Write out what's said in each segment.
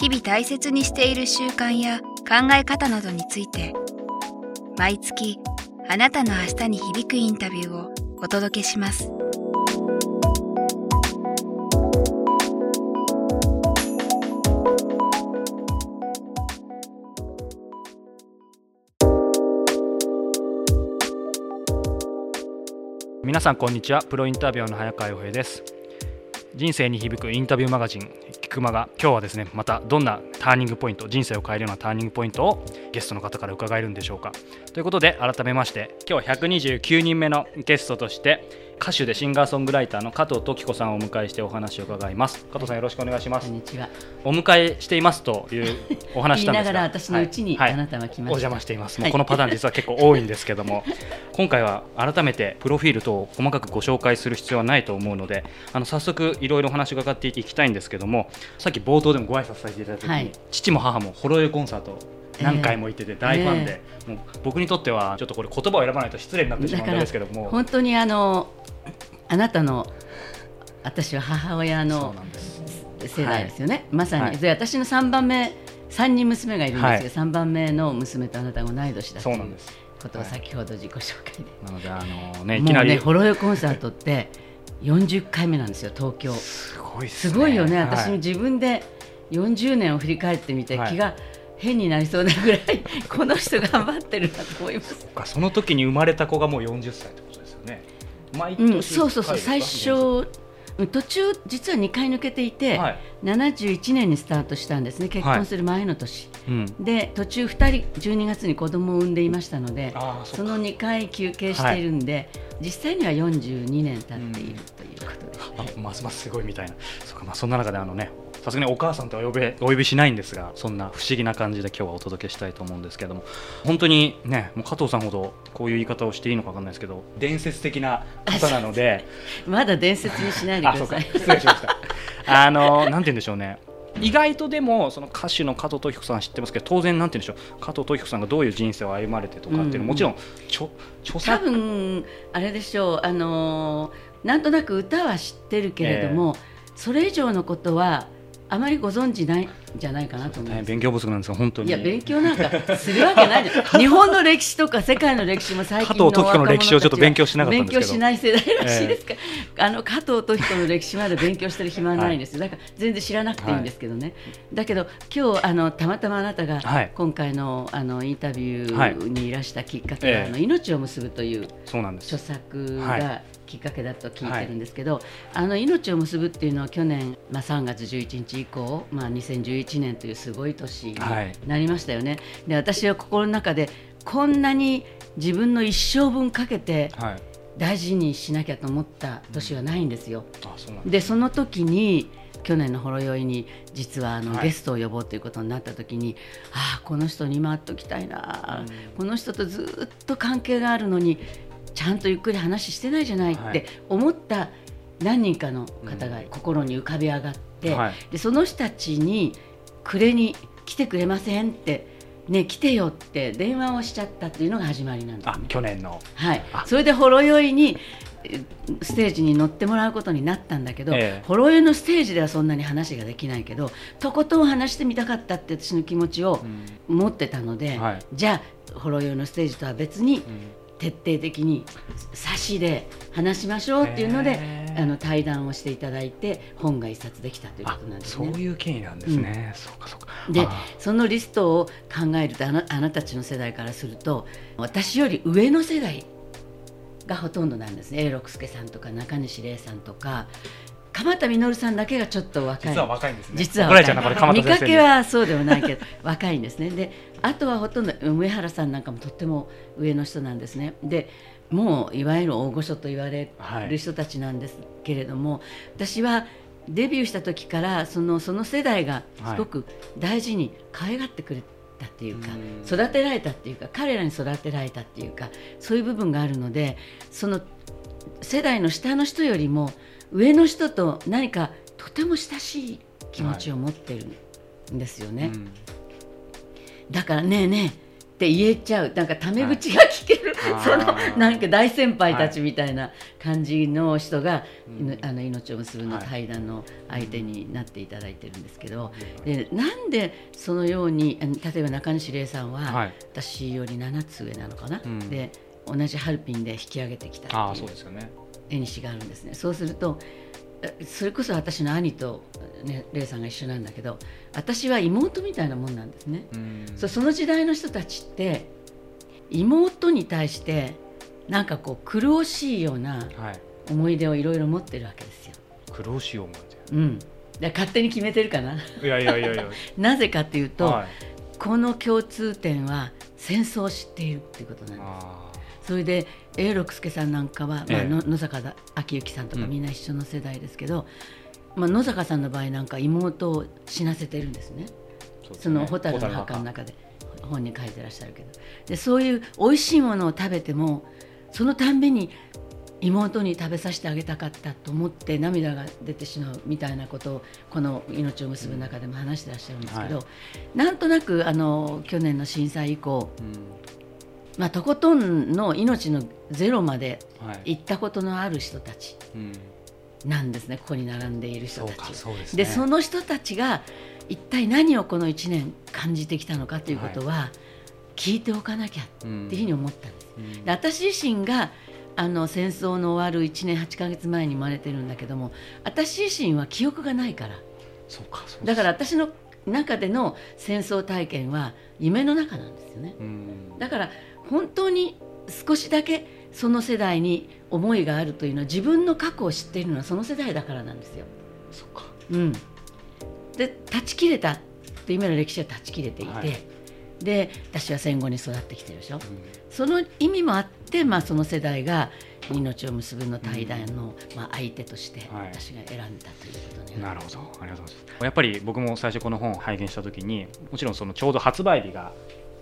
日々大切にしている習慣や考え方などについて毎月あなたの明日に響くインタビューをお届けします。皆さんこんにちはプロインタビューの早川洋平です人生に響くインタビューマガジン菊間が今日はですねまたどんなターニングポイント人生を変えるようなターニングポイントをゲストの方から伺えるんでしょうか。ということで改めまして今日129人目のゲストとして歌手でシンガーソングライターの加藤時子さんをお迎えしてお話を伺います。加藤さんよろしくお願いします。こんにちは。お迎えしていますというお話なんですが。言いながら私のうちに、はい、あなたは来ました、お邪魔しています。もうこのパターン実は結構多いんですけども、今回は改めてプロフィール等を細かくご紹介する必要はないと思うのであの早速いろいろお話を伺っていきたいんですけどもさっき冒頭でもご挨拶させていただいた時に、父も母もほろ酔いコンサート何回も行ってて大ファンで、え。ー、もう僕にとってはちょっとこれ言葉を選ばないと失礼になってしまうんですけども。本当にあのあなたの私は母親の世代ですよね、はい、まさに、はい、で私の3番目3人娘がいるんですけど、はい、3番目の娘とあなたが同い年だということを先ほど自己紹介で、なのであのねいきなり。ねホロヨコンサートって40回目なんですよ東京。すごいす、ね,、ごいよね。私も自分で40年を振り返ってみて、気が変になりそうなぐらいこの人頑張ってるなと思います。その時に生まれた子がもう40歳ってことですよね。毎年、うん、そうそうそう。最初途中実は2回抜けていて、はい、71年にスタートしたんですね。結婚する前の年、はいうん、で途中2人12月に子供を産んでいましたのでその2回休憩しているんで、はい、実際には42年経っているということです、ね、ますますすごいみたいな。そか、まあ、そんな中であのねさすがにお母さんとは呼べお呼びしないんですがそんな不思議な感じで今日はお届けしたいと思うんですけども本当にねもう加藤さんほどこういう言い方をしていいのか分かんないですけど伝説的な方なのでまだ伝説にしないでください。失礼しました。あのなんて言うんでしょうね。意外とでもその歌手の加藤登彦さん知ってますけど当然なんて言うんでしょう。加藤登彦さんがどういう人生を歩まれてとかっていうのも、もちろんちょ著作。多分あれでしょう。あのなんとなく歌は知ってるけれども、えー、それ以上のことはあまりご存知ないじゃないかなと思います。勉強不足なんですが本当に。いや勉強なんかするわけない 日本の歴史とか世界の歴史も最近の加藤時子の歴史をちょっと勉強しなかった勉強しない世代らしいですか。えー、あの加藤時子の歴史まで勉強してる暇ないんですよ。だから全然知らなくていいんですけどね。はい、だけど今日あのたまたまあなたが今回のあのインタビューにいらしたきっかけが、はい、あの命を結ぶという著作が。きっかけだと聞いてるんですけど、はい、あの命を結ぶっていうのは去年、まあ、3月11日以降、まあ、2011年というすごい年になりましたよね。はい、で私は心の中でこんなに自分の一生分かけて大事にしなきゃと思った年はないんですよ。うん、でその時に去年のほろ酔いに実はあの、ゲストを呼ぼうということになった時にああこの人に回っておきたいな、うん、この人とずっと関係があるのにちゃんとゆっくり話してないじゃないって思った何人かの方が心に浮かび上がって、はい、でその人たちに暮れに来てくれません？ってね、来てよって電話をしちゃったっていうのが始まりなんです、ね、去年の。はい。それでほろ酔いにステージに乗ってもらうことになったんだけど、ええ、ほろ酔いのステージではそんなに話ができないけどとことん話してみたかったって私の気持ちを持ってたので、うんはい、じゃあほろ酔いのステージとは別に、徹底的に差しで話しましょうっていうのであの対談をしていただいて本が一冊できたということなんですね。そういう経緯なんですね。うん、そうかそうか。でそのリストを考えるとあなあなたたちの世代からすると私より上の世代がほとんどなんですね。永六輔さんとか中西礼さんとか鎌田実さんだけがちょっと若い。実は若いんですね。実は見かけはそうではないけど若い。んですねであとはほとんど上原さんなんかもとっても上の人なんですね。でもういわゆる大御所と言われる人たちなんですけれども、はい、私はデビューした時からそのその世代がすごく大事に可愛がってくれたっていうか、はい、育てられたっていうか彼らに育てられたっていうかそういう部分があるのでその世代の下の人よりも上の人と何かとても親しい気持ちを持ってるんですよね。はい。だからねえねえって言えちゃう。なんかタメ口が聞ける、はい、そのなんか大先輩たちみたいな感じの人が、はい、あの命を結ぶの対談の相手になっていただいてるんですけど、でなんでそのように例えば中西礼さんは、はい、私より7つ上なのかな、うん、で同じハルピンで引き上げてきたっていう縁西があるんですね。そうするとそれこそ私の兄と、ね、レイさんが一緒なんだけど私は妹みたいなもんなんですね。そその時代の人たちって妹に対してなんかこう苦しいような思い出をいろいろ持ってるわけですよ。苦しい思い出、うん、勝手に決めてるかな。いやいやいやいや なぜかっていうと、はい、この共通点は戦争を知っているっていうことなんです。それで永六輔さんなんかは、まあ、野坂昭之さんとかみんな一緒の世代ですけど、まあ、野坂さんの場合なんか妹を死なせてるんですね。その蛍の墓の中で本に書いてらっしゃるけど。でそういう美味しいものを食べてもそのたんびに妹に食べさせてあげたかったと思って涙が出てしまうみたいなことをこの「命を結ぶ」中でも話してらっしゃるんですけど、はい、なんとなくあの去年の震災以降、うんまあ、とことんの命のゼロまで行ったことのある人たちなんですね、ここに並んでいる人たち。そで、ね、その人たちが一体何をこの1年感じてきたのかということは、聞いておかなきゃっていうふうに思ったんです。うん、で私自身があの戦争の終わる1年8か月前に生まれてるんだけども私自身は記憶がないから。そうかだから私の中での戦争体験は夢の中なんですよね。だから本当に少しだけその世代に思いがあるというのは自分の過去を知っているのはその世代だからなんですよ。そか。うん、で断ち切れたという意味の歴史は断ち切れていて、はい、で私は戦後に育ってきてるでしょ、うん、その意味もあって、まあ、その世代が命を結ぶの対談の、まあ、相手として私が選んだということになるほど。ありがとうございます。やっぱり僕も最初この本を拝見した時にもちろんそのちょうど発売日が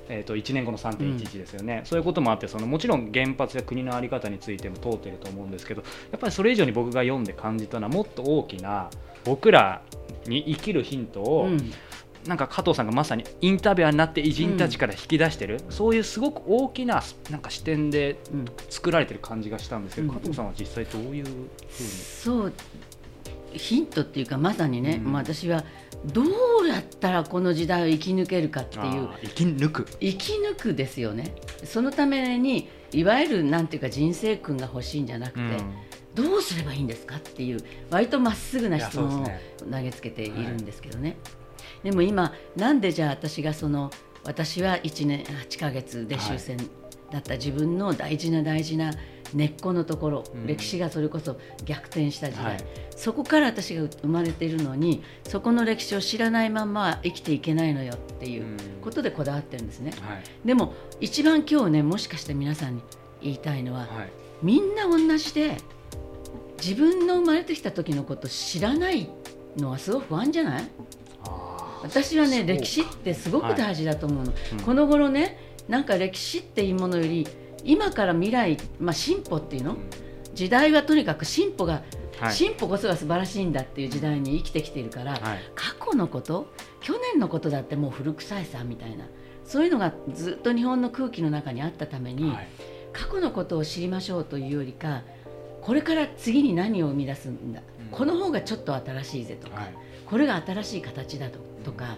えー、と1年後の3.11ですよね、うん、そういうこともあってそのもちろん原発や国の在り方についても問うてると思うんですけどやっぱりそれ以上に僕が読んで感じたのはもっと大きな僕らに生きるヒントを、うん、なんか加藤さんがまさにインタビュアーになって偉人たちから引き出してる、うん、そういうすごく大きななんか視点で作られてる感じがしたんですけど、加藤さんは実際どういうふうに？そうヒントっていうかまさにね、まあ、私はどうやったらこの時代を生き抜けるかっていう生き抜く。生き抜くですよね。そのためにいわゆるなんていうか人生訓が欲しいんじゃなくて、うん、どうすればいいんですかっていう割とまっすぐな質問を投げつけているんですけどね、でも今なんでじゃあ私がその私は1年8ヶ月で終戦だった自分の大事な大事な根っこのところ、うん、歴史がそれこそ逆転した時代、はい、そこから私が生まれているのにそこの歴史を知らないまま生きていけないのよっていうことでこだわってるんですね、はい、でも一番今日ねもしかして皆さんに言いたいのは、はい、みんな同じで自分の生まれてきた時のこと知らないのはすごく不安じゃない？私はね歴史ってすごく大事だと思うの、はいうん、この頃ねなんか歴史っていうものより今から未来、まあ、進歩っていうの、時代はとにかく進歩が、はい、進歩こそが素晴らしいんだっていう時代に生きてきているから、はい、過去のこと去年のことだってもう古臭いさみたいな。そういうのがずっと日本の空気の中にあったために、はい、過去のことを知りましょうというよりかこれから次に何を生み出すんだ、うん、この方がちょっと新しいぜとか、これが新しい形だととか。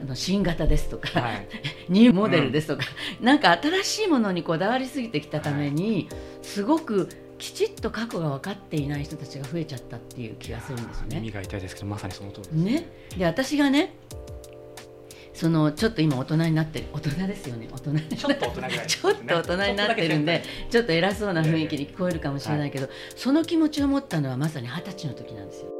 あの新型ですとか、はい、ニューモデルですとか、うん、なんか新しいものにこだわりすぎてきたために、はい、すごくきちっと過去が分かっていない人たちが増えちゃったっていう気がするんですね。耳が痛いですけどまさにその通りですね。で私がねそのちょっと今大人になってる大人ですよね大人。ちょっと大人ね、ちょっと大人になってるんでちょっと偉そうな雰囲気に聞こえるかもしれないけど、はい、その気持ちを持ったのはまさに二十歳の時なんですよ。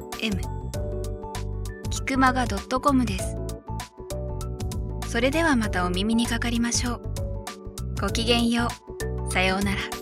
m キクマガ .com です。それではまたお耳にかかりましょう。ごきげんよう。さようなら。